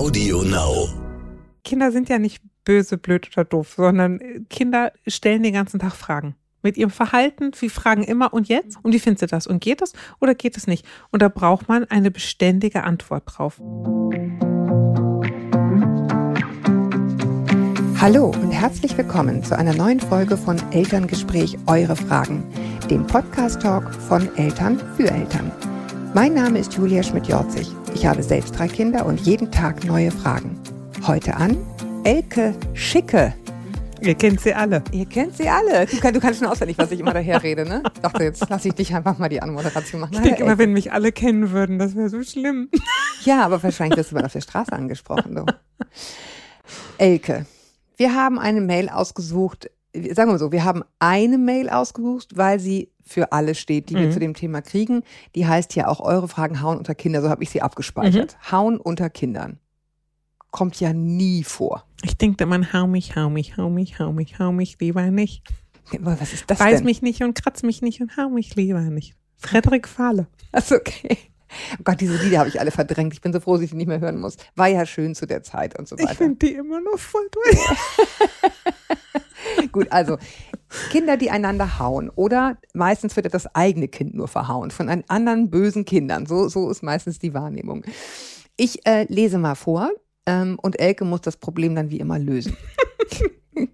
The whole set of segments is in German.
Audio Now. Kinder sind ja nicht böse, blöd oder doof, sondern Kinder stellen den ganzen Tag Fragen. Mit ihrem Verhalten, sie fragen immer und jetzt und wie findest du das und geht das oder geht es nicht? Und da braucht man eine beständige Antwort drauf. Hallo und herzlich willkommen zu einer neuen Folge von Elterngespräch Eure Fragen, dem Podcast-Talk von Eltern für Eltern. Mein Name ist Julia Schmidt-Jorzig. Ich habe selbst drei Kinder und jeden Tag neue Fragen. Heute an Elke Schicke. Ihr kennt sie alle. Ihr kennt sie alle. Du, kann, du kannst schon auswendig, was ich immer daher rede, ne? Ich dachte, jetzt lasse ich dich einfach mal die Anmoderation machen. Ich denke immer, wenn mich alle kennen würden, das wäre so schlimm. Ja, aber wahrscheinlich wirst du mal auf der Straße angesprochen, du. Elke, wir haben eine Mail ausgesucht, sagen wir mal so, wir haben eine Mail ausgesucht, weil sie für alle steht, die mhm. wir zu dem Thema kriegen. Die heißt ja auch eure Fragen hauen unter Kinder, so habe ich sie abgespeichert. Mhm. Hauen unter Kindern. Kommt ja nie vor. Ich denke, man hau mich, hau mich, hau mich, hau mich, hau mich lieber nicht. Was ist das Beiß denn? mich nicht und kratz mich nicht und hau mich lieber nicht. Frederik Fahle. Achso, okay. Oh Gott, diese Lieder habe ich alle verdrängt. Ich bin so froh, dass ich die nicht mehr hören muss. War ja schön zu der Zeit und so weiter. Ich finde die immer noch voll durch. Gut, also Kinder, die einander hauen oder meistens wird das eigene Kind nur verhauen von einen anderen bösen Kindern. So, so ist meistens die Wahrnehmung. Ich äh, lese mal vor ähm, und Elke muss das Problem dann wie immer lösen.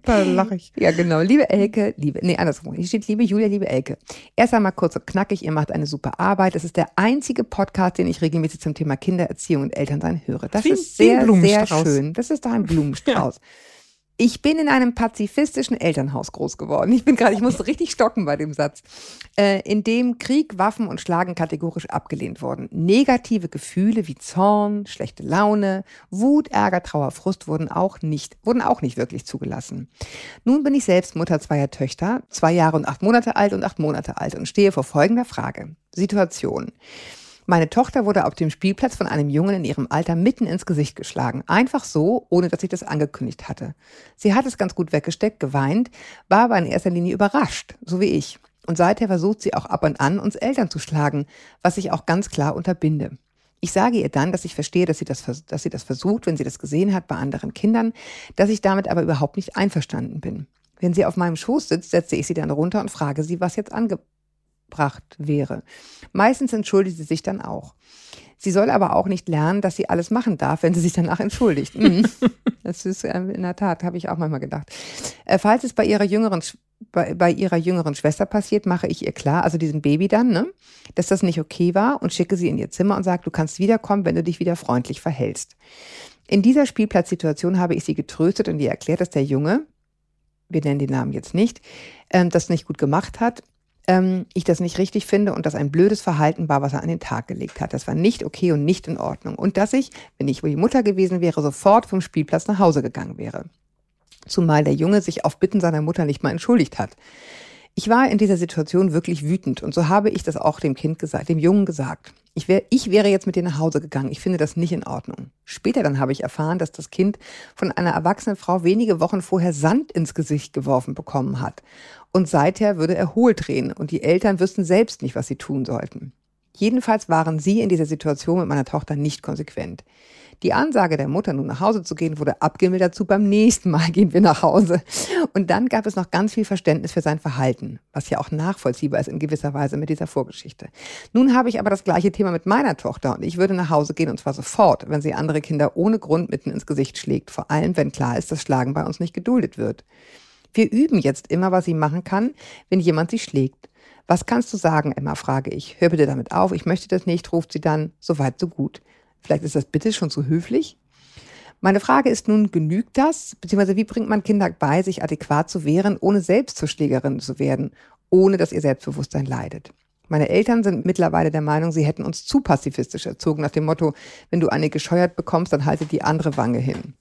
Da lache ich. Ja, genau. Liebe Elke, liebe, nee, andersrum. Hier steht liebe Julia, liebe Elke. Erst einmal kurz und knackig, ihr macht eine super Arbeit. Es ist der einzige Podcast, den ich regelmäßig zum Thema Kindererziehung und Elternsein höre. Das Wie ist sehr, sehr schön. Das ist doch ein Blumenstrauß. Ich bin in einem pazifistischen Elternhaus groß geworden. Ich bin gerade, ich musste richtig stocken bei dem Satz, äh, in dem Krieg, Waffen und Schlagen kategorisch abgelehnt wurden. Negative Gefühle wie Zorn, schlechte Laune, Wut, Ärger, Trauer, Frust wurden auch nicht, wurden auch nicht wirklich zugelassen. Nun bin ich selbst Mutter zweier Töchter, zwei Jahre und acht Monate alt und acht Monate alt und stehe vor folgender Frage. Situation. Meine Tochter wurde auf dem Spielplatz von einem Jungen in ihrem Alter mitten ins Gesicht geschlagen. Einfach so, ohne dass ich das angekündigt hatte. Sie hat es ganz gut weggesteckt, geweint, war aber in erster Linie überrascht, so wie ich. Und seither versucht sie auch ab und an, uns Eltern zu schlagen, was ich auch ganz klar unterbinde. Ich sage ihr dann, dass ich verstehe, dass sie, das, dass sie das versucht, wenn sie das gesehen hat bei anderen Kindern, dass ich damit aber überhaupt nicht einverstanden bin. Wenn sie auf meinem Schoß sitzt, setze ich sie dann runter und frage sie, was jetzt angebracht wäre. Meistens entschuldigt sie sich dann auch. Sie soll aber auch nicht lernen, dass sie alles machen darf, wenn sie sich danach entschuldigt. Mhm. Das ist äh, in der Tat, habe ich auch manchmal gedacht. Äh, Falls es bei ihrer jüngeren bei, bei ihrer jüngeren Schwester passiert, mache ich ihr klar, also diesem Baby dann, ne, dass das nicht okay war und schicke sie in ihr Zimmer und sage, du kannst wiederkommen, wenn du dich wieder freundlich verhältst. In dieser Spielplatzsituation habe ich sie getröstet und ihr erklärt, dass der Junge, wir nennen den Namen jetzt nicht, ähm, das nicht gut gemacht hat, ähm, ich das nicht richtig finde und das ein blödes Verhalten war, was er an den Tag gelegt hat. Das war nicht okay und nicht in Ordnung. Und dass ich, wenn ich wohl die Mutter gewesen wäre, sofort vom Spielplatz nach Hause gegangen wäre. Zumal der Junge sich auf Bitten seiner Mutter nicht mal entschuldigt hat. Ich war in dieser Situation wirklich wütend und so habe ich das auch dem Kind gesagt, dem Jungen gesagt. Ich, wär, ich wäre jetzt mit dir nach Hause gegangen. Ich finde das nicht in Ordnung. Später dann habe ich erfahren, dass das Kind von einer erwachsenen Frau wenige Wochen vorher Sand ins Gesicht geworfen bekommen hat. Und seither würde er hohl drehen und die Eltern wüssten selbst nicht, was sie tun sollten. Jedenfalls waren sie in dieser Situation mit meiner Tochter nicht konsequent. Die Ansage der Mutter, nun nach Hause zu gehen, wurde abgemildert zu beim nächsten Mal gehen wir nach Hause. Und dann gab es noch ganz viel Verständnis für sein Verhalten, was ja auch nachvollziehbar ist in gewisser Weise mit dieser Vorgeschichte. Nun habe ich aber das gleiche Thema mit meiner Tochter und ich würde nach Hause gehen und zwar sofort, wenn sie andere Kinder ohne Grund mitten ins Gesicht schlägt, vor allem wenn klar ist, dass Schlagen bei uns nicht geduldet wird. Wir üben jetzt immer, was sie machen kann, wenn jemand sie schlägt. Was kannst du sagen, Emma, frage ich. Hör bitte damit auf, ich möchte das nicht, ruft sie dann, so weit, so gut. Vielleicht ist das bitte schon zu höflich? Meine Frage ist nun, genügt das? Beziehungsweise wie bringt man Kinder bei, sich adäquat zu wehren, ohne selbst zur Schlägerin zu werden, ohne dass ihr Selbstbewusstsein leidet? Meine Eltern sind mittlerweile der Meinung, sie hätten uns zu pazifistisch erzogen, nach dem Motto, wenn du eine gescheuert bekommst, dann halte die andere Wange hin.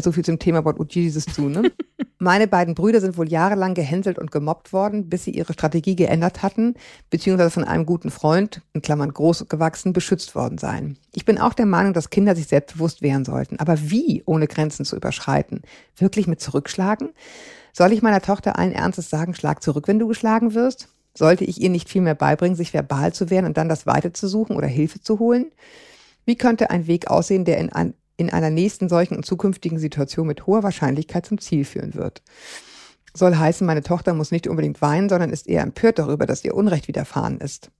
So viel zum Thema would Jesus do, ne? Meine beiden Brüder sind wohl jahrelang gehänselt und gemobbt worden, bis sie ihre Strategie geändert hatten, beziehungsweise von einem guten Freund, in Klammern groß gewachsen, beschützt worden seien. Ich bin auch der Meinung, dass Kinder sich selbstbewusst wehren sollten. Aber wie, ohne Grenzen zu überschreiten? Wirklich mit zurückschlagen? Soll ich meiner Tochter allen Ernstes sagen, schlag zurück, wenn du geschlagen wirst? Sollte ich ihr nicht viel mehr beibringen, sich verbal zu wehren und dann das Weite zu suchen oder Hilfe zu holen? Wie könnte ein Weg aussehen, der in, ein, in einer nächsten solchen und zukünftigen Situation mit hoher Wahrscheinlichkeit zum Ziel führen wird. Soll heißen, meine Tochter muss nicht unbedingt weinen, sondern ist eher empört darüber, dass ihr Unrecht widerfahren ist.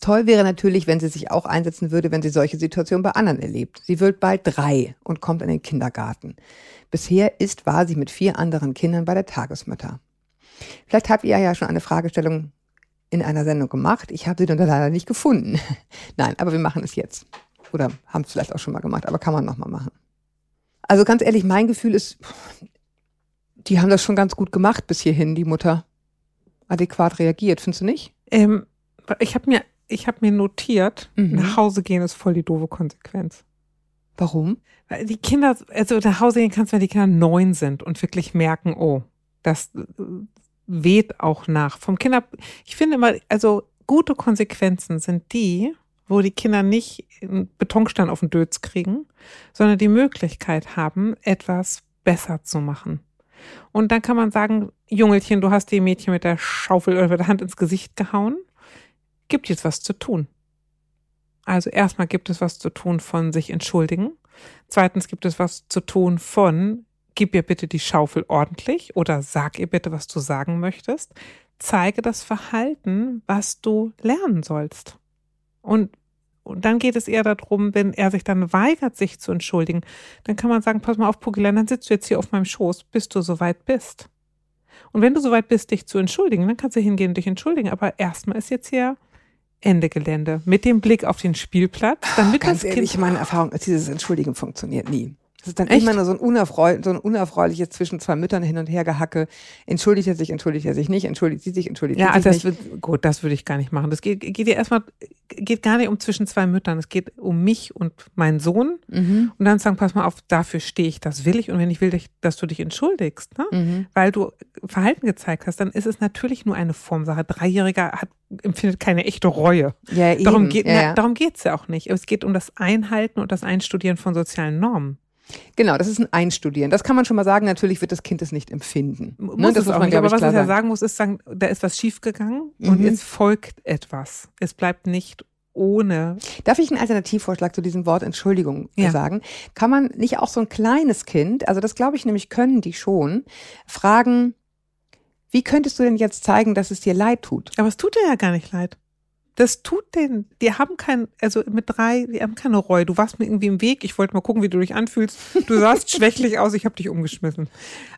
Toll wäre natürlich, wenn sie sich auch einsetzen würde, wenn sie solche Situationen bei anderen erlebt. Sie wird bald drei und kommt in den Kindergarten. Bisher ist, war sie mit vier anderen Kindern bei der Tagesmutter. Vielleicht habt ihr ja schon eine Fragestellung in einer Sendung gemacht. Ich habe sie dann leider nicht gefunden. Nein, aber wir machen es jetzt. Oder haben es vielleicht auch schon mal gemacht, aber kann man nochmal machen. Also ganz ehrlich, mein Gefühl ist, die haben das schon ganz gut gemacht bis hierhin, die Mutter. Adäquat reagiert, findest du nicht? Ähm, ich habe mir, ich hab mir notiert, mhm. nach Hause gehen ist voll die doofe Konsequenz. Warum? Weil die Kinder, also nach Hause gehen kannst, wenn die Kinder neun sind und wirklich merken, oh, das weht auch nach. Vom Kinder, ich finde immer, also gute Konsequenzen sind die, wo die Kinder nicht einen Betonstein auf den Dötz kriegen, sondern die Möglichkeit haben, etwas besser zu machen. Und dann kann man sagen, Jungelchen, du hast die Mädchen mit der Schaufel oder mit der Hand ins Gesicht gehauen. Gibt jetzt was zu tun. Also erstmal gibt es was zu tun von sich entschuldigen. Zweitens gibt es was zu tun von, gib ihr bitte die Schaufel ordentlich oder sag ihr bitte, was du sagen möchtest. Zeige das Verhalten, was du lernen sollst. Und und dann geht es eher darum, wenn er sich dann weigert, sich zu entschuldigen, dann kann man sagen, pass mal auf, Pugilan, dann sitzt du jetzt hier auf meinem Schoß, bis du soweit bist. Und wenn du soweit bist, dich zu entschuldigen, dann kannst du hingehen und dich entschuldigen. Aber erstmal ist jetzt hier Ende Gelände. Mit dem Blick auf den Spielplatz, damit Ganz das ehrlich, Kind meine Erfahrung ist, dieses Entschuldigen funktioniert nie. Das ist dann Echt? immer nur so ein, unerfreu so ein unerfreuliches zwischen zwei Müttern hin und her gehacke. Entschuldigt er sich, entschuldigt er sich nicht, entschuldigt sie sich, entschuldigt Ja, sie also sich das nicht. wird, gut, das würde ich gar nicht machen. Das geht, geht ja erstmal, geht gar nicht um zwischen zwei Müttern. Es geht um mich und meinen Sohn. Mhm. Und dann sagen, pass mal auf, dafür stehe ich, das will ich. Und wenn ich will, dass du dich entschuldigst, ne? Mhm. weil du Verhalten gezeigt hast, dann ist es natürlich nur eine Formsache. Dreijähriger hat, empfindet keine echte Reue. Ja, eben. Darum geht ja, na, ja. darum geht's ja auch nicht. Es geht um das Einhalten und das Einstudieren von sozialen Normen. Genau, das ist ein Einstudieren. Das kann man schon mal sagen. Natürlich wird das Kind es nicht empfinden. Muss Ne, das es muss auch man, nicht. Aber was ich ja sagen. muss, ist sagen, da ist was schiefgegangen und Mhm. es folgt etwas. Es bleibt nicht ohne. Darf ich einen Alternativvorschlag zu diesem Wort Entschuldigung Ja. sagen? Kann man nicht auch so ein kleines Kind, also das glaube ich nämlich können die schon, fragen, wie könntest du denn jetzt zeigen, dass es dir leid tut? Aber es tut dir ja gar nicht leid. Das tut denen. Die haben kein, also mit drei, die haben keine Reue. Du warst mir irgendwie im Weg. Ich wollte mal gucken, wie du dich anfühlst. Du sahst schwächlich aus. Ich habe dich umgeschmissen.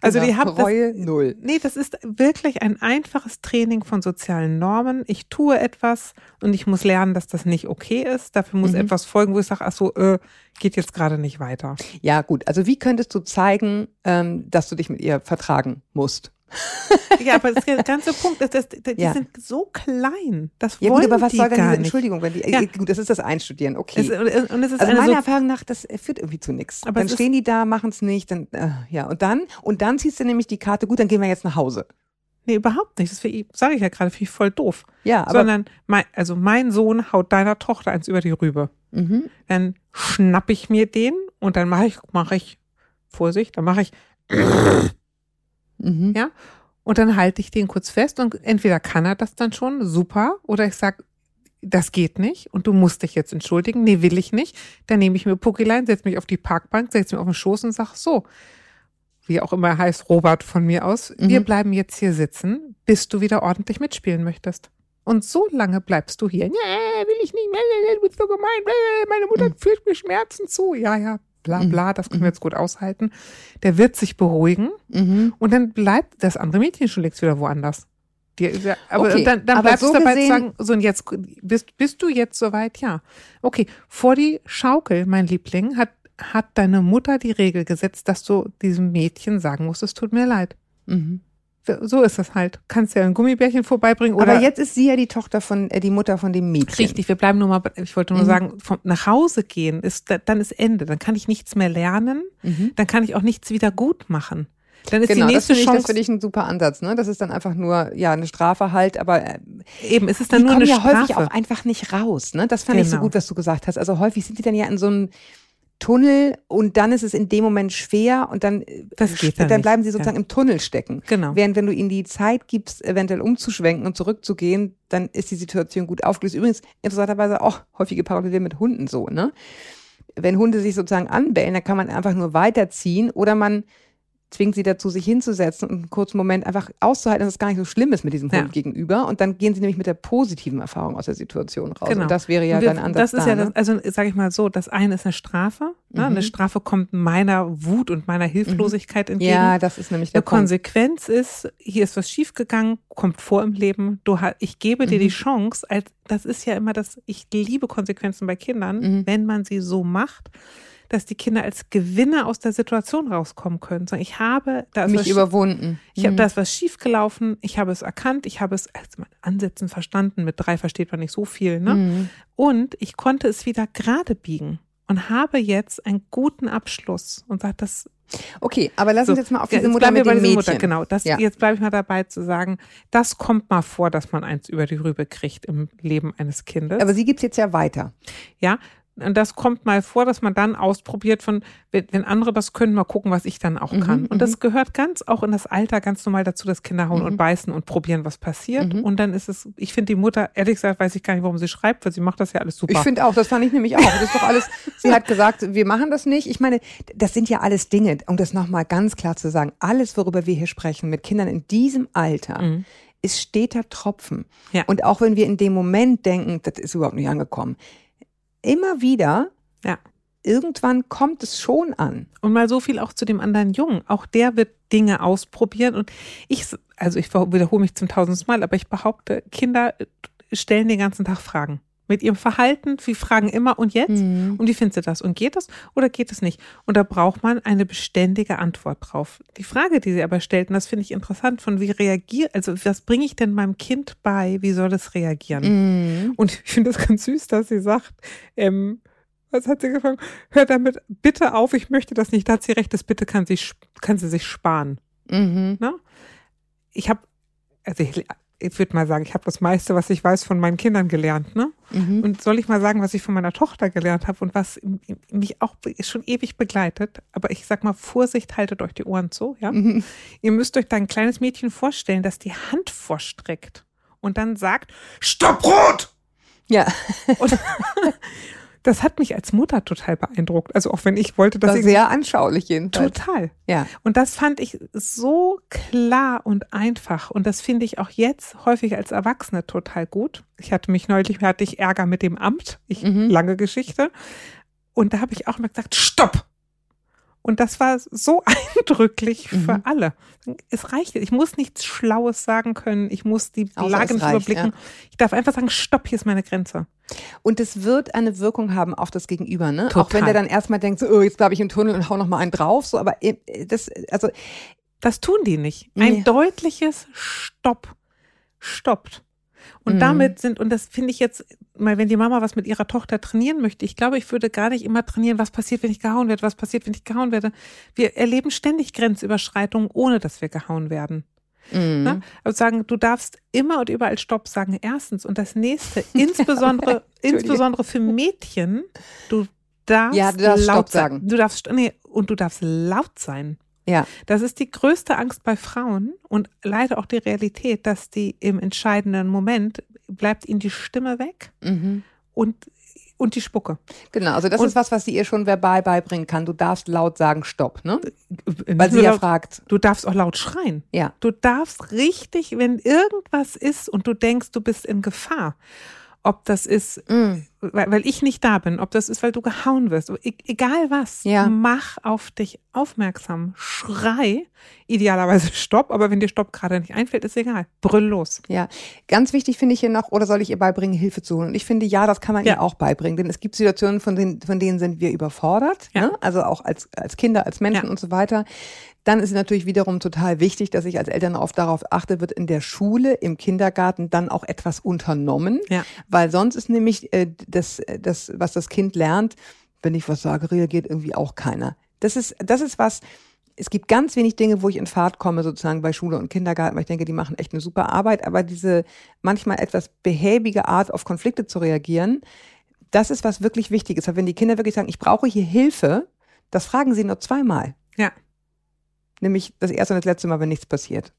Also die Genau, haben das, Reue null. Nee, das ist wirklich ein einfaches Training von sozialen Normen. Ich tue etwas und ich muss lernen, dass das nicht okay ist. Dafür muss Mhm. etwas folgen, wo ich sage, ach so, äh, geht jetzt gerade nicht weiter. Ja, gut. Also wie könntest du zeigen, ähm, dass du dich mit ihr vertragen musst? Ja, aber das ist der ganze Punkt. Das, das, die Ja. sind so klein. Das Ja, wollen gut, aber was die soll denn diese. Entschuldigung, wenn die, Ja. äh, gut, das ist das Einstudieren, okay. Es, und, es ist also eine meiner so Erfahrung nach, das führt irgendwie zu nichts. Aber Dann ist- stehen die da, machen es nicht, dann äh, ja und dann und dann ziehst du nämlich die Karte. Gut, dann gehen wir jetzt nach Hause. Nee, überhaupt nicht. Das sage ich ja gerade, finde ich voll doof. Ja, aber Sondern, mein, also mein Sohn haut deiner Tochter eins über die Rübe. mhm. Dann schnapp ich mir den und dann mache ich, mache ich, Vorsicht, dann mache ich, Mhm. Ja. und dann halte ich den kurz fest und entweder kann er das dann schon, super, oder ich sag, das geht nicht und du musst dich jetzt entschuldigen. Nee, will ich nicht. Dann nehme ich mir Puckelein, setze mich auf die Parkbank, setze mich auf den Schoß und sag so, wie auch immer er heißt, Robert von mir aus, wir Mhm. bleiben jetzt hier sitzen, bis du wieder ordentlich mitspielen möchtest. Und so lange bleibst du hier. Nee, will ich nicht, nee, du bist so gemein, meine Mutter führt mir Schmerzen zu. Ja, ja, bla Mhm. bla, das können wir jetzt gut aushalten. Der wird sich beruhigen Mhm. und dann bleibt das andere Mädchen schon längst wieder woanders. Die, aber Okay, dann, dann aber bleibst so du dabei zu sagen, so und jetzt bist, bist du jetzt soweit? Ja. Okay, vor die Schaukel, mein Liebling, hat, hat deine Mutter die Regel gesetzt, dass du diesem Mädchen sagen musst, es tut mir leid. Mhm. So ist das halt. Kannst ja ein Gummibärchen vorbeibringen oder Aber jetzt ist sie ja die Tochter von äh, die Mutter von dem Mädchen. Richtig, wir bleiben nur mal, ich wollte nur Mhm. sagen, vom, nach Hause gehen ist, da- dann ist Ende. Dann kann ich nichts mehr lernen. Mhm. Dann kann ich auch nichts wieder gut machen. Dann ist Genau, die das nächste finde ich, das Chance, finde ich ein super Ansatz. Ne? Das ist dann einfach nur ja eine Strafe halt, aber äh, eben, es ist die dann nur kommen eine ja Strafe. häufig auch einfach nicht raus. Ne? Das fand ich so Genau. gut, was du gesagt hast. Also häufig sind die dann ja in so einem Tunnel und dann ist es in dem Moment schwer und dann, äh, Das geht dann, dann bleiben sie sozusagen im Tunnel stecken. Genau. Während wenn du ihnen die Zeit gibst, eventuell umzuschwenken und zurückzugehen, dann ist die Situation gut aufgelöst. Übrigens, interessanterweise auch häufige Parallele mit Hunden so, ne? wenn Hunde sich sozusagen anbellen, dann kann man einfach nur weiterziehen oder man zwingt sie dazu, sich hinzusetzen und einen kurzen Moment einfach auszuhalten, dass es gar nicht so schlimm ist mit diesem Hund gegenüber. Und dann gehen sie nämlich mit der positiven Erfahrung aus der Situation raus. Genau. Und das wäre ja wir, dein Ansatz. Das ist da, ja, ne? das, also sage ich mal so, das eine ist eine Strafe. Ne? Mhm. Eine Strafe kommt meiner Wut und meiner Hilflosigkeit entgegen. Ja, das ist nämlich der Eine. Konsequenz ist, hier ist was schiefgegangen, kommt vor im Leben. Du, ich gebe dir Mhm. die Chance, als, das ist ja immer das, ich liebe Konsequenzen bei Kindern, Mhm. wenn man sie so macht, dass die Kinder als Gewinner aus der Situation rauskommen können. Sagen, ich habe, da Mich überwunden. ich habe, Mhm. da ist was schiefgelaufen, ich habe es erkannt, ich habe es als Ansätzen verstanden. Mit drei versteht man nicht so viel, ne? Mhm. Und ich konnte es wieder gerade biegen und habe jetzt einen guten Abschluss und sage, das Okay, aber lass so, uns jetzt mal auf diese Mutter mit dem Mädchen. Mutter, genau. Das, Ja. Jetzt bleibe ich mal dabei zu sagen, das kommt mal vor, dass man eins über die Rübe kriegt im Leben eines Kindes. Aber sie gibt's jetzt ja weiter. ja, und das kommt mal vor, dass man dann ausprobiert von, wenn, andere das können, mal gucken, was ich dann auch Mhm, kann. Und mhm. das gehört ganz auch in das Alter ganz normal dazu, dass Kinder hauen Mhm. und beißen und probieren, was passiert. Mhm. Und dann ist es, ich finde die Mutter, ehrlich gesagt, weiß ich gar nicht, warum sie schreibt, weil sie macht das ja alles super. Ich finde auch, das fand ich nämlich auch. Das ist doch alles, sie hat gesagt, wir machen das nicht. Ich meine, das sind ja alles Dinge, um das nochmal ganz klar zu sagen, alles, worüber wir hier sprechen, mit Kindern in diesem Alter, Mhm. ist steter Tropfen. Ja. Und auch wenn wir in dem Moment denken, das ist überhaupt nicht angekommen, immer wieder, Ja. irgendwann kommt es schon an. Und mal so viel auch zu dem anderen Jungen. Auch der wird Dinge ausprobieren. Und ich, also ich wiederhole mich zum tausendsten Mal, aber ich behaupte, Kinder stellen den ganzen Tag Fragen. Mit ihrem Verhalten, sie fragen immer und jetzt. Mhm. Und wie findest du das? Und geht das oder geht es nicht? Und da braucht man eine beständige Antwort drauf. Die Frage, die sie aber stellt, und das finde ich interessant, von wie reagiert, also was bringe ich denn meinem Kind bei, wie soll es reagieren? Mhm. Und ich finde es ganz süß, dass sie sagt, ähm, was hat sie gefragt? Hör damit bitte auf, ich möchte das nicht. Da hat sie recht, das bitte kann sie, kann sie sich sparen. Mhm. Ne? Ich habe, also ich, ich würde mal sagen, ich habe das meiste, was ich weiß, von meinen Kindern gelernt. Ne? Mhm. Und soll ich mal sagen, was ich von meiner Tochter gelernt habe und was mich auch schon ewig begleitet. Aber ich sag mal, Vorsicht, haltet euch die Ohren zu. Ja? Mhm. Ihr müsst euch da ein kleines Mädchen vorstellen, das die Hand vorstreckt und dann sagt, Stopp rot! Ja, Und das hat mich als Mutter total beeindruckt. Also auch wenn ich wollte, dass das ich sehr anschaulich jedenfalls. total. Ja. Und das fand ich so klar und einfach. Und das finde ich auch jetzt häufig als Erwachsene total gut. Ich hatte mich neulich, hatte ich Ärger mit dem Amt. Ich, Mhm. lange Geschichte. Und da habe ich auch mal gesagt, stopp! Und das war so eindrücklich für Mhm. alle. Es reicht. Ich muss nichts Schlaues sagen können. Ich muss die Außer Lage nicht reicht, überblicken. Ich darf einfach sagen, stopp, hier ist meine Grenze. Und es wird eine Wirkung haben auf das Gegenüber, ne? Total. Auch wenn der dann erstmal denkt, so, oh, jetzt bleibe ich im Tunnel und hau noch mal einen drauf, so, aber äh, das, also, Das tun die nicht. Ein Nee. deutliches Stopp stoppt. Und Mhm. damit sind, und das finde ich jetzt, mal wenn die Mama was mit ihrer Tochter trainieren möchte, ich glaube, ich würde gar nicht immer trainieren, was passiert, wenn ich gehauen werde, was passiert, wenn ich gehauen werde. Wir erleben ständig Grenzüberschreitungen, ohne dass wir gehauen werden. mm, Ne? Also sagen, du darfst immer und überall Stopp sagen, erstens. Und das nächste, insbesondere, insbesondere für Mädchen, du darfst, Ja, du darfst laut Stopp sein. sagen. Du darfst, nee, und du darfst laut sein. Ja, Das ist die größte Angst bei Frauen und leider auch die Realität, dass die im entscheidenden Moment bleibt ihnen die Stimme weg mhm. und, und die Spucke. genau. Also das Und- ist was, was sie ihr schon verbal beibringen kann. Du darfst laut sagen, stopp, ne? Weil Nicht sie ja laut, fragt, du darfst auch laut schreien. ja, Du darfst richtig, wenn irgendwas ist und du denkst, du bist in Gefahr, ob das ist, mm, weil, weil ich nicht da bin, ob das ist, weil du gehauen wirst, e egal was, Ja. mach auf dich aufmerksam, schrei, idealerweise Stopp, aber wenn dir Stopp gerade nicht einfällt, ist egal, brüll los. ja. Ganz wichtig finde ich hier noch, oder soll ich ihr beibringen, Hilfe zu holen? Und ich finde, ja, das kann man Ja. ihr auch beibringen, denn es gibt Situationen, von denen, von denen sind wir überfordert, Ja. ne? also auch als, als Kinder, als Menschen Ja. und so weiter. Dann ist es natürlich wiederum total wichtig, dass ich als Eltern oft darauf achte, wird in der Schule, im Kindergarten dann auch etwas unternommen, Ja. weil sonst ist nämlich äh, das, das, was das Kind lernt, wenn ich was sage, reagiert irgendwie auch keiner. Das ist, das ist was, es gibt ganz wenig Dinge, wo ich in Fahrt komme, sozusagen bei Schule und Kindergarten, weil ich denke, die machen echt eine super Arbeit, aber diese manchmal etwas behäbige Art, auf Konflikte zu reagieren, das ist was wirklich Wichtiges. Weil wenn die Kinder wirklich sagen, ich brauche hier Hilfe, das fragen sie nur zweimal. Ja. Nämlich das erste und das letzte Mal, wenn nichts passiert.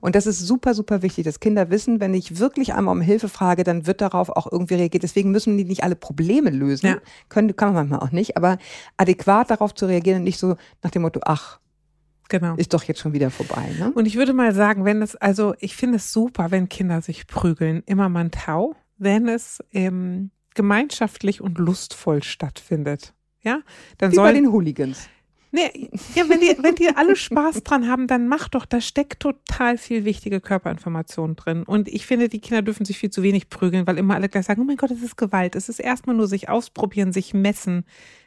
Und das ist super, super wichtig, dass Kinder wissen, wenn ich wirklich einmal um Hilfe frage, dann wird darauf auch irgendwie reagiert. Deswegen müssen die nicht alle Probleme lösen. Ja. Können, kann man manchmal auch nicht, aber adäquat darauf zu reagieren und nicht so nach dem Motto, ach, Genau. Ist doch jetzt schon wieder vorbei. Ne? Und ich würde mal sagen, wenn es, also ich finde es super, wenn Kinder sich prügeln, immer man tau, wenn es ähm, gemeinschaftlich und lustvoll stattfindet. Ja, dann Wie soll, bei den Hooligans. Nee, ja, wenn die, wenn die alle Spaß dran haben, dann mach doch, da steckt total viel wichtige Körperinformation drin. Und ich finde, die Kinder dürfen sich viel zu wenig prügeln, weil immer alle gleich sagen, oh mein Gott, es ist Gewalt. Es ist erstmal nur sich ausprobieren, sich messen,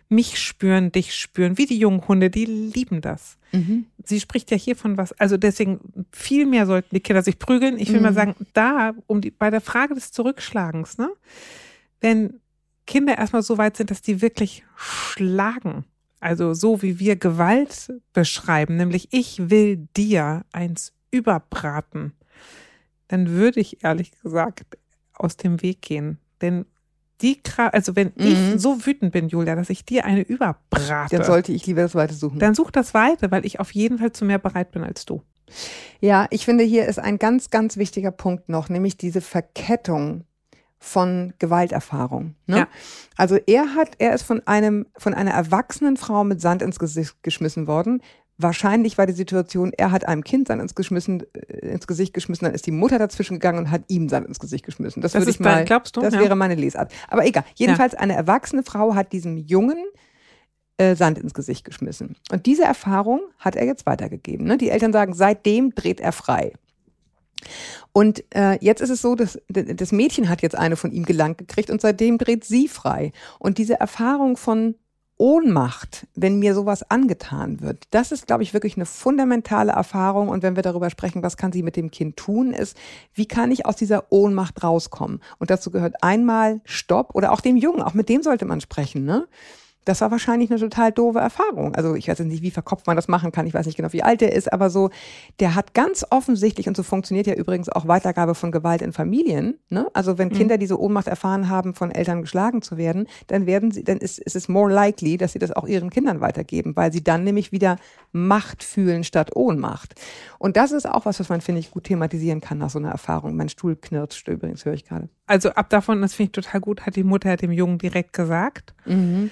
mich spüren, dich spüren, wie die jungen Hunde, die lieben das. Mhm. Sie spricht ja hier von was, also deswegen viel mehr sollten die Kinder sich prügeln. Ich will mhm. mal sagen, da, um die, bei der Frage des Zurückschlagens, ne, wenn Kinder erstmal so weit sind, dass die wirklich schlagen, also so wie wir Gewalt beschreiben, nämlich ich will dir eins überbraten, dann würde ich ehrlich gesagt aus dem Weg gehen. Denn die, also wenn mhm. ich so wütend bin, Julia, dass ich dir eine überbrate, dann sollte ich lieber das Weite suchen. Dann such das Weite, weil ich auf jeden Fall zu mehr bereit bin als du. Ja, ich finde, hier ist ein ganz, ganz wichtiger Punkt noch, nämlich diese Verkettung von Gewalterfahrung. Ne? Ja. Also er hat, er ist von einem, von einer erwachsenen Frau mit Sand ins Gesicht geschmissen worden. Wahrscheinlich war die Situation, er hat einem Kind Sand ins, geschmissen, äh, ins Gesicht geschmissen, dann ist die Mutter dazwischen gegangen und hat ihm Sand ins Gesicht geschmissen. Das, das würde ich mal, glaubst du? Das ja. wäre meine Lesart. Aber egal. Jedenfalls ja. eine erwachsene Frau hat diesem Jungen äh, Sand ins Gesicht geschmissen. Und diese Erfahrung hat er jetzt weitergegeben. Ne? Die Eltern sagen, seitdem dreht er frei. Und äh, jetzt ist es so, dass das Mädchen hat jetzt eine von ihm gelangt gekriegt und seitdem dreht sie frei. Und diese Erfahrung von Ohnmacht, wenn mir sowas angetan wird, das ist, glaube ich, wirklich eine fundamentale Erfahrung. Und wenn wir darüber sprechen, was kann sie mit dem Kind tun, ist, wie kann ich aus dieser Ohnmacht rauskommen? Und dazu gehört einmal Stopp oder auch dem Jungen, auch mit dem sollte man sprechen, ne? Das war wahrscheinlich eine total doofe Erfahrung. Also ich weiß nicht, wie verkopft man das machen kann. Ich weiß nicht genau, wie alt der ist, aber so, der hat ganz offensichtlich, und so funktioniert ja übrigens auch Weitergabe von Gewalt in Familien. Ne? Also wenn mhm. Kinder diese Ohnmacht erfahren haben, von Eltern geschlagen zu werden, dann werden sie, dann ist, ist es more likely, dass sie das auch ihren Kindern weitergeben, weil sie dann nämlich wieder Macht fühlen statt Ohnmacht. Und das ist auch was, was man, finde ich, gut thematisieren kann nach so einer Erfahrung. Mein Stuhl knirscht übrigens, höre ich gerade. Also ab davon, das finde ich total gut, hat die Mutter dem Jungen direkt gesagt. Mhm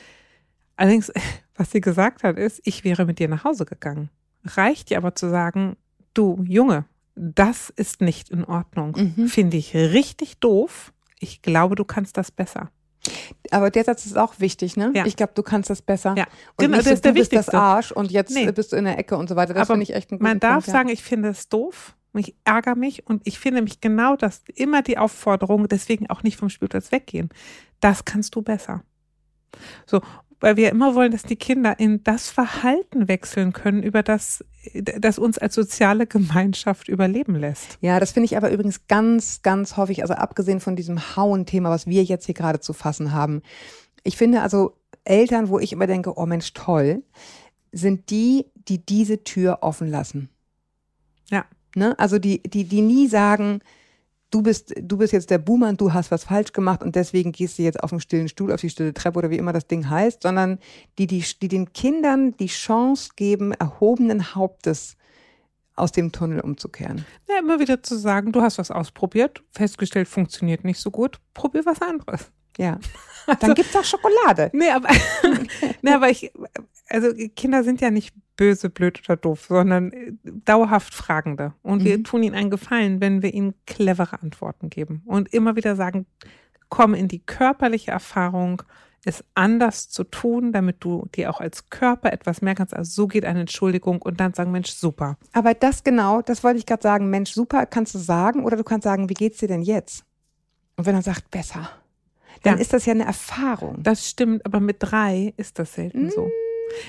Allerdings, was sie gesagt hat, ist, ich wäre mit dir nach Hause gegangen. Reicht dir aber zu sagen, du Junge, das ist nicht in Ordnung. Mhm. Finde ich richtig doof. Ich glaube, du kannst das besser. Aber der Satz ist auch wichtig, ne? Ja. Ich glaube, du kannst das besser. Ja. Und genau, das ist der du bist das Arsch und jetzt nee. bist du in der Ecke und so weiter. Das finde ich echt ein Man darf Punkt, sagen, ja. ich finde es doof. Und ich ärgere mich und ich finde mich genau das, immer die Aufforderung, deswegen auch nicht vom Spielplatz weggehen. Das kannst du besser. So, weil wir immer wollen, dass die Kinder in das Verhalten wechseln können, über das, das uns als soziale Gemeinschaft überleben lässt. Ja, das finde ich aber übrigens ganz, ganz häufig, also abgesehen von diesem Hauen-Thema, was wir jetzt hier gerade zu fassen haben. Ich finde also Eltern, wo ich immer denke, oh Mensch, toll, sind die, die diese Tür offen lassen. Ja. Ne? Also die, die, die nie sagen, du bist, du bist jetzt der Boomer und du hast was falsch gemacht und deswegen gehst du jetzt auf den stillen Stuhl, auf die stille Treppe oder wie immer das Ding heißt, sondern die, die, die den Kindern die Chance geben, erhobenen Hauptes aus dem Tunnel umzukehren. Ja, immer wieder zu sagen, du hast was ausprobiert, festgestellt, funktioniert nicht so gut, probier was anderes. Ja. Dann gibt's auch Schokolade. Nee, aber, nee, aber ich, also Kinder sind ja nicht böse, blöd oder doof, sondern äh, dauerhaft Fragende. Und mhm. wir tun ihnen einen Gefallen, wenn wir ihnen clevere Antworten geben und immer wieder sagen, komm in die körperliche Erfahrung, es anders zu tun, damit du dir auch als Körper etwas mehr kannst. Also so geht eine Entschuldigung und dann sagen, Mensch, super. Aber das genau, das wollte ich gerade sagen, Mensch, super kannst du sagen oder du kannst sagen, wie geht's dir denn jetzt? Und wenn er sagt, besser, dann ja. ist das ja eine Erfahrung. Das stimmt, aber mit drei ist das selten mm. so.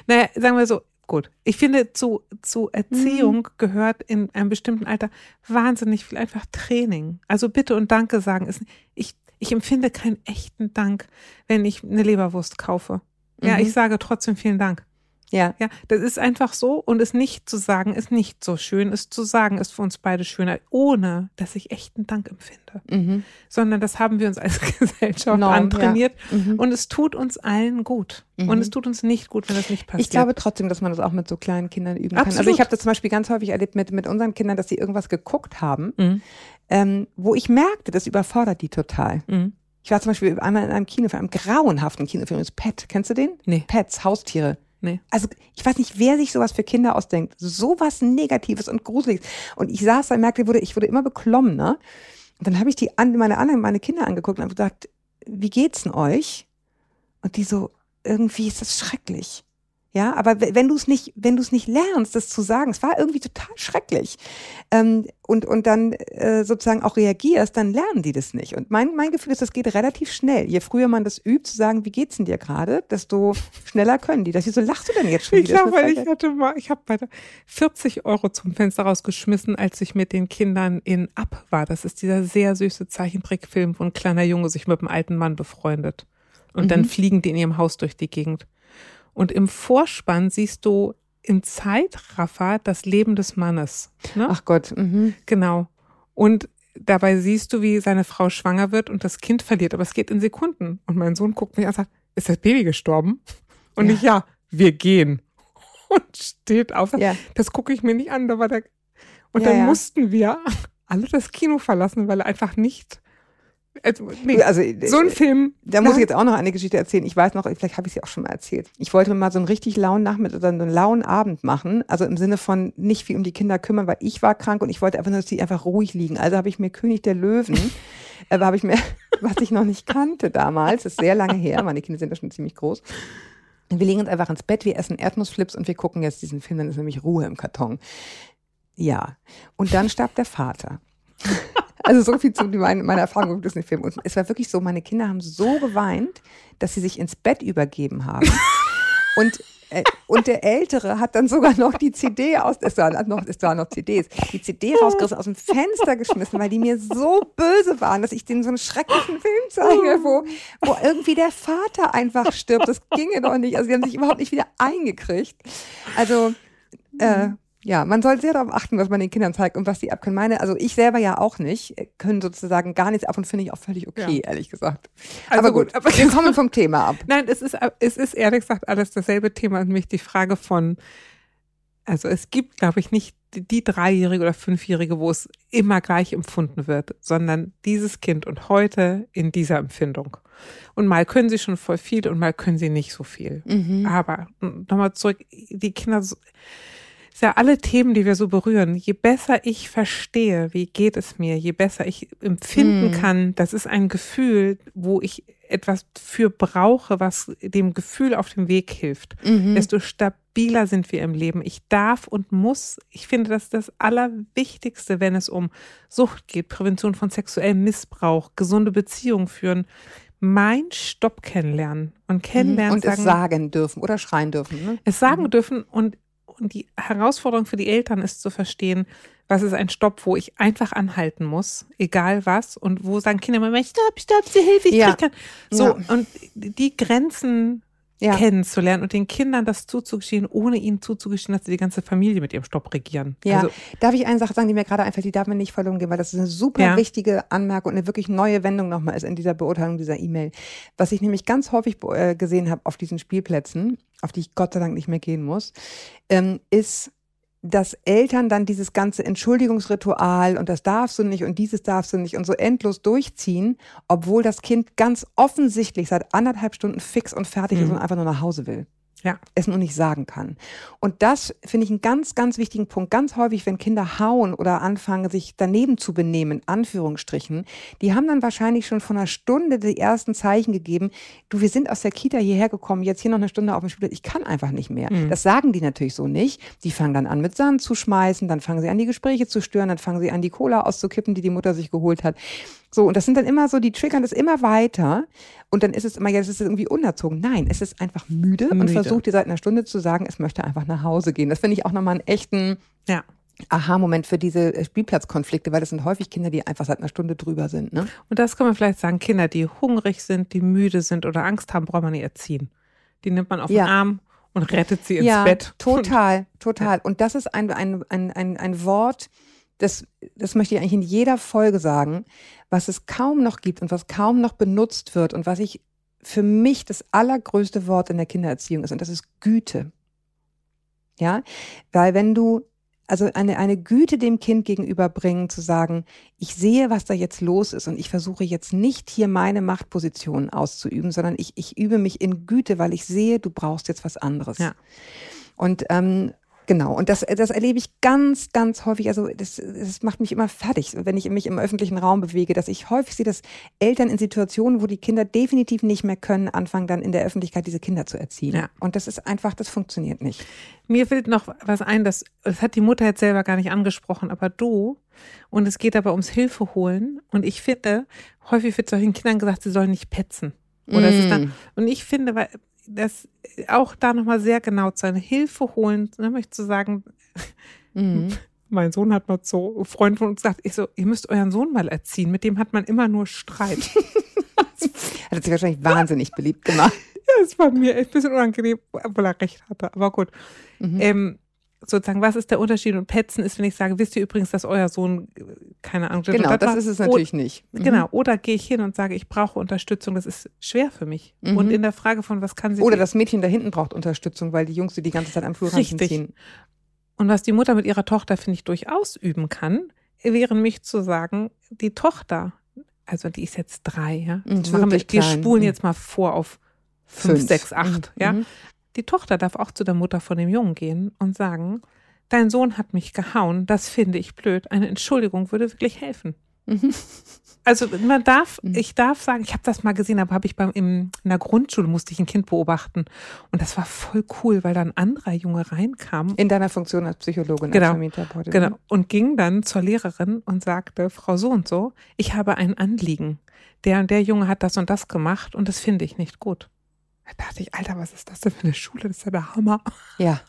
Naja, sagen wir so, gut. Ich finde, zu, zu Erziehung mhm. gehört in einem bestimmten Alter wahnsinnig viel einfach Training. Also bitte und Danke sagen ist, ich, ich empfinde keinen echten Dank, wenn ich eine Leberwurst kaufe. Ja, mhm. ich sage trotzdem vielen Dank. Ja. Ja, das ist einfach so und es nicht zu sagen ist nicht so schön. Es zu sagen ist für uns beide schöner, ohne dass ich echten Dank empfinde. Mhm. Sondern das haben wir uns als Gesellschaft Norm, antrainiert ja. Mhm. und es tut uns allen gut. Und es tut uns nicht gut, wenn das nicht passiert. Ich glaube trotzdem, dass man das auch mit so kleinen Kindern üben kann. Also Absolut. ich habe das zum Beispiel ganz häufig erlebt mit, mit unseren Kindern, dass sie irgendwas geguckt haben, Mhm. ähm, wo ich merkte, das überfordert die total. Mhm. Ich war zum Beispiel einmal in einem Kinofilm, einem grauenhaften Kinofilm, das ist Pet. Kennst du den? Nee. Pets, Haustiere. Nee. Also ich weiß nicht, wer sich sowas für Kinder ausdenkt. Sowas Negatives und Gruseliges. Und ich saß da und merkte, ich wurde, ich wurde immer beklommener. Und dann habe ich die an, meine anderen, meine Kinder angeguckt und habe gesagt, wie geht's denn euch? Und die so, irgendwie ist das schrecklich. Ja, aber wenn du es nicht, wenn du es nicht lernst, das zu sagen, es war irgendwie total schrecklich, ähm, und und dann äh, sozusagen auch reagierst, dann lernen die das nicht. Und mein mein Gefühl ist, das geht relativ schnell. Je früher man das übt, zu sagen, wie geht's denn dir gerade, desto schneller können die. Das wieso lachst du denn jetzt schon Ich glaube, eine ich hatte mal, ich habe bei der 40 Euro zum Fenster rausgeschmissen, als ich mit den Kindern in Up war. Das ist dieser sehr süße Zeichentrickfilm, wo ein kleiner Junge sich mit einem alten Mann befreundet. Und dann fliegen die in ihrem Haus durch die Gegend. Und im Vorspann siehst du im Zeitraffer das Leben des Mannes. Ne? Ach Gott. Mhm. Genau. Und dabei siehst du, wie seine Frau schwanger wird und das Kind verliert, aber es geht in Sekunden. Und mein Sohn guckt mich an und sagt, ist das Baby gestorben? Und Ja. ich, ja, wir gehen. Und steht auf. Ja. Das gucke ich mir nicht an. Da war der und Ja, dann mussten wir alle das Kino verlassen, weil er einfach nicht. Also, nee, Also so ein Film. Da muss ich Nein. jetzt auch noch eine Geschichte erzählen. Ich weiß noch, vielleicht habe ich sie auch schon mal erzählt. Ich wollte mir mal so einen richtig lauen Nachmittag oder einen lauen Abend machen. Also im Sinne von nicht viel um die Kinder kümmern, weil ich war krank und ich wollte einfach nur, dass die einfach ruhig liegen. Also habe ich mir König der Löwen, äh, habe ich mir, was ich noch nicht kannte damals, ist sehr lange her. Meine Kinder sind ja schon ziemlich groß. Wir legen uns einfach ins Bett, wir essen Erdnussflips und wir gucken jetzt diesen Film, dann ist nämlich Ruhe im Karton. Ja. Und dann starb der Vater. Also so viel zu meiner, meiner Erfahrung mit Disney-Filmen. Und es war wirklich so, meine Kinder haben so geweint, dass sie sich ins Bett übergeben haben. Und, äh, und der Ältere hat dann sogar noch die CD aus, es waren noch, es noch CDs, die CD rausgerissen, aus dem Fenster geschmissen, weil die mir so böse waren, dass ich denen so einen schrecklichen Film zeige, wo, wo irgendwie der Vater einfach stirbt. Das ginge doch nicht. Also die haben sich überhaupt nicht wieder eingekriegt. Also, äh, ja, man soll sehr darauf achten, was man den Kindern zeigt und was die abkönnen. Meine, also ich selber ja auch nicht, äh, können sozusagen gar nichts ab und finde ich auch völlig okay, ehrlich gesagt. Also aber gut, gut, aber wir kommen vom Thema ab. Nein, es ist, es ist ehrlich gesagt alles dasselbe Thema, nämlich die Frage von, also es gibt, glaube ich, nicht die, Dreijährige oder Fünfjährige, wo es immer gleich empfunden wird, sondern dieses Kind und heute in dieser Empfindung. Und mal können sie schon voll viel und mal können sie nicht so viel. Mhm. Aber nochmal zurück, die Kinder, ja alle Themen, die wir so berühren. Je besser ich verstehe, wie geht es mir, je besser ich empfinden Mhm. kann, das ist ein Gefühl, wo ich etwas für brauche, was dem Gefühl auf dem Weg hilft, Mhm. desto stabiler sind wir im Leben. Ich darf und muss, ich finde, das ist das Allerwichtigste, wenn es um Sucht geht, Prävention von sexuellem Missbrauch, gesunde Beziehungen führen, mein Stopp kennenlernen und kennenlernen und es sagen dürfen oder schreien dürfen. Ne? es sagen dürfen und, und die Herausforderung für die Eltern ist zu verstehen, was ist ein Stopp, wo ich einfach anhalten muss, egal was, und wo sagen Kinder immer, stopp, stopp, sie Hilfe, ich Ja. krieg kein. So, Ja. und die Grenzen Ja. kennenzulernen und den Kindern das zuzugestehen, ohne ihnen zuzugestehen, dass sie die ganze Familie mit ihrem Stopp regieren. Ja, Also, darf ich eine Sache sagen, die mir gerade einfällt, die darf mir nicht verloren gehen, weil das ist eine super Ja. wichtige Anmerkung und eine wirklich neue Wendung nochmal ist in dieser Beurteilung dieser E-Mail. Was ich nämlich ganz häufig äh, gesehen habe auf diesen Spielplätzen, auf die ich Gott sei Dank nicht mehr gehen muss, ähm, ist, dass Eltern dann dieses ganze Entschuldigungsritual und das darfst du nicht und dieses darfst du nicht und so endlos durchziehen, obwohl das Kind ganz offensichtlich seit anderthalb Stunden fix und fertig ist Mhm. und einfach nur nach Hause will ja. es nur nicht sagen kann. Und das finde ich einen ganz, ganz wichtigen Punkt. Ganz häufig, wenn Kinder hauen oder anfangen, sich daneben zu benehmen, in Anführungsstrichen, die haben dann wahrscheinlich schon vor einer Stunde die ersten Zeichen gegeben, du, wir sind aus der Kita hierher gekommen, jetzt hier noch eine Stunde auf dem Spielplatz, ich kann einfach nicht mehr. Mhm. Das sagen die natürlich so nicht. Die fangen dann an mit Sand zu schmeißen, dann fangen sie an, die Gespräche zu stören, dann fangen sie an, die Cola auszukippen, die die Mutter sich geholt hat. So, und das sind dann immer so, die triggern das immer weiter. Und dann ist es immer, ja, das ist irgendwie unerzogen. Nein, es ist einfach müde, und Müde. versucht dir seit einer Stunde zu sagen, es möchte einfach nach Hause gehen. Das finde ich auch nochmal einen echten Ja. Aha-Moment für diese äh, Spielplatzkonflikte, weil das sind häufig Kinder, die einfach seit einer Stunde drüber sind. Ne? Und das kann man vielleicht sagen, Kinder, die hungrig sind, die müde sind oder Angst haben, braucht man nicht erziehen. Die nimmt man auf Ja. den Arm und rettet sie ins ja, Bett. Total, total. Und das ist ein, ein, ein, ein, ein Wort, das, das möchte ich eigentlich in jeder Folge sagen, was es kaum noch gibt und was kaum noch benutzt wird und was ich für mich das allergrößte Wort in der Kindererziehung ist, und das ist Güte. Ja, weil wenn du also eine, eine Güte dem Kind gegenüberbringen, zu sagen, ich sehe, was da jetzt los ist und ich versuche jetzt nicht hier meine Machtposition auszuüben, sondern ich, ich übe mich in Güte, weil ich sehe, du brauchst jetzt was anderes. Ja. Und ähm, Genau, und das, das erlebe ich ganz, ganz häufig. Also das, das macht mich immer fertig, wenn ich mich im öffentlichen Raum bewege, dass ich häufig sehe, dass Eltern in Situationen, wo die Kinder definitiv nicht mehr können, anfangen dann in der Öffentlichkeit diese Kinder zu erziehen. Ja. Und das ist einfach, das funktioniert nicht. Mir fällt noch was ein, das, das hat die Mutter jetzt selber gar nicht angesprochen, aber du, und es geht aber ums Hilfe holen. Und ich finde, häufig wird solchen Kindern gesagt, sie sollen nicht petzen. Oder mm. es ist dann, mm. und ich finde, weil das auch da nochmal sehr genau zu einer Hilfe holen, ne, möchte zu sagen, mhm. mein Sohn hat mal so, ein Freund von uns gesagt, ich so, ihr müsst euren Sohn mal erziehen, mit dem hat man immer nur Streit. hat sich wahrscheinlich wahnsinnig beliebt gemacht. Ja, es war mir echt ein bisschen unangenehm, obwohl er recht hatte, aber gut. Mhm. Ähm, sozusagen, was ist der Unterschied? Und Petzen ist, wenn ich sage, wisst ihr übrigens, dass euer Sohn, keine Ahnung, genau, das, ist es natürlich nicht. Mhm. Genau, oder gehe ich hin und sage, ich brauche Unterstützung, das ist schwer für mich. Mhm. Und in der Frage von, was kann sie. Oder das Mädchen da hinten braucht Unterstützung, weil die Jungs die die ganze Zeit am Flurrand ziehen. Und was die Mutter mit ihrer Tochter, finde ich, durchaus üben kann, wäre mich zu sagen, die Tochter, also die ist jetzt drei, ja. Mhm, wir, wir spulen mhm. jetzt mal vor auf fünf, fünf. sechs, acht, mhm. ja. Die Tochter darf auch zu der Mutter von dem Jungen gehen und sagen, dein Sohn hat mich gehauen, das finde ich blöd. Eine Entschuldigung würde wirklich helfen. Mhm. Also man darf, mhm. ich darf sagen, ich habe das mal gesehen, aber habe ich beim im, in der Grundschule musste ich ein Kind beobachten und das war voll cool, weil da ein anderer Junge reinkam. In deiner Funktion als Psychologin, genau, als Genau. Und ging dann zur Lehrerin und sagte, Frau so und so, ich habe ein Anliegen. Der und der Junge hat das und das gemacht und das finde ich nicht gut. Da dachte ich, Alter, was ist das denn für eine Schule? Das ist ja der Hammer. Ja.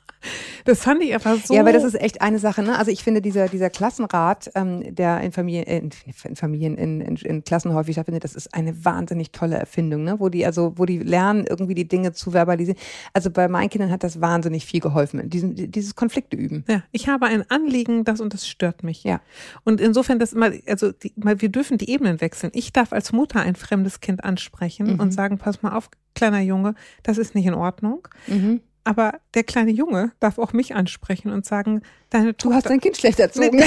Das fand ich einfach so. Ja, aber das ist echt eine Sache. Ne? Also ich finde dieser dieser Klassenrat, ähm, der in Familien, äh, in, Familien in, in, in Klassen häufig stattfindet, das ist eine wahnsinnig tolle Erfindung, ne? Wo die also wo die lernen irgendwie die Dinge zu verbalisieren. Also bei meinen Kindern hat das wahnsinnig viel geholfen, diesen, dieses Konflikte üben. Ja, ich habe ein Anliegen, das und das stört mich. Ja. Und insofern das immer, also die, wir dürfen die Ebenen wechseln. Ich darf als Mutter ein fremdes Kind ansprechen mhm. und sagen, pass mal auf, kleiner Junge, das ist nicht in Ordnung. Mhm. Aber der kleine Junge darf auch mich ansprechen und sagen, deine Tochter. Du hast dein Kind schlecht erzogen.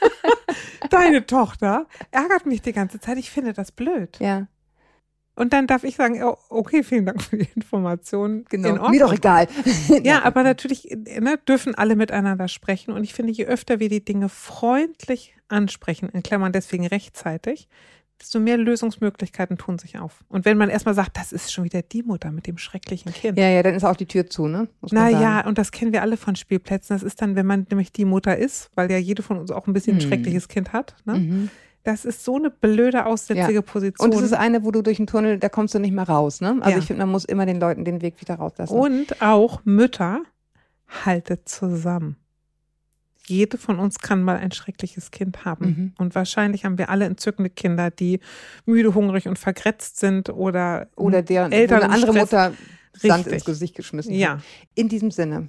deine Tochter ärgert mich die ganze Zeit. Ich finde das blöd. Ja. Und dann darf ich sagen, oh, okay, vielen Dank für die Information. Genau. Mir doch egal. ja, aber natürlich ne, dürfen alle miteinander sprechen. Und ich finde, je öfter wir die Dinge freundlich ansprechen, in Klammern deswegen rechtzeitig, desto mehr Lösungsmöglichkeiten tun sich auf. Und wenn man erstmal sagt, das ist schon wieder die Mutter mit dem schrecklichen Kind. Ja, ja, dann ist auch die Tür zu, ne? Naja, und das kennen wir alle von Spielplätzen. Das ist dann, wenn man nämlich die Mutter ist, weil ja jede von uns auch ein bisschen ein mhm. schreckliches Kind hat, ne? Mhm. Das ist so eine blöde, aussätzige ja. Position. Und es ist eine, wo du durch den Tunnel, da kommst du nicht mehr raus, ne? Also ja. ich finde, man muss immer den Leuten den Weg wieder rauslassen. Und auch Mütter, haltet zusammen jede von uns kann mal ein schreckliches Kind haben. Mhm. Und wahrscheinlich haben wir alle entzückende Kinder, die müde, hungrig und vergrätzt sind oder oder deren Eltern eine andere Mutter Sand ins Gesicht geschmissen ja. In diesem Sinne.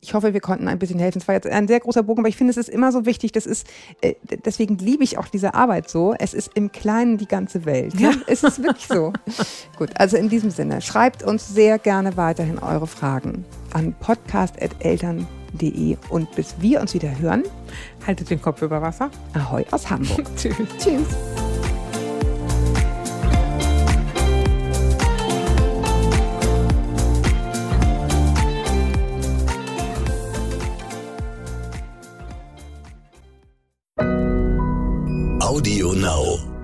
Ich hoffe, wir konnten ein bisschen helfen. Es war jetzt ein sehr großer Bogen, aber ich finde, es ist immer so wichtig. Das ist, äh, deswegen liebe ich auch diese Arbeit so. Es ist im Kleinen die ganze Welt. Ja. Es ist wirklich so. Gut, also in diesem Sinne, schreibt uns sehr gerne weiterhin eure Fragen an podcast.eltern.de www.ftf.de. Und bis wir uns wieder hören, haltet den Kopf über Wasser. Ahoi aus Hamburg. Tschüss. Tschüss. Audio Now.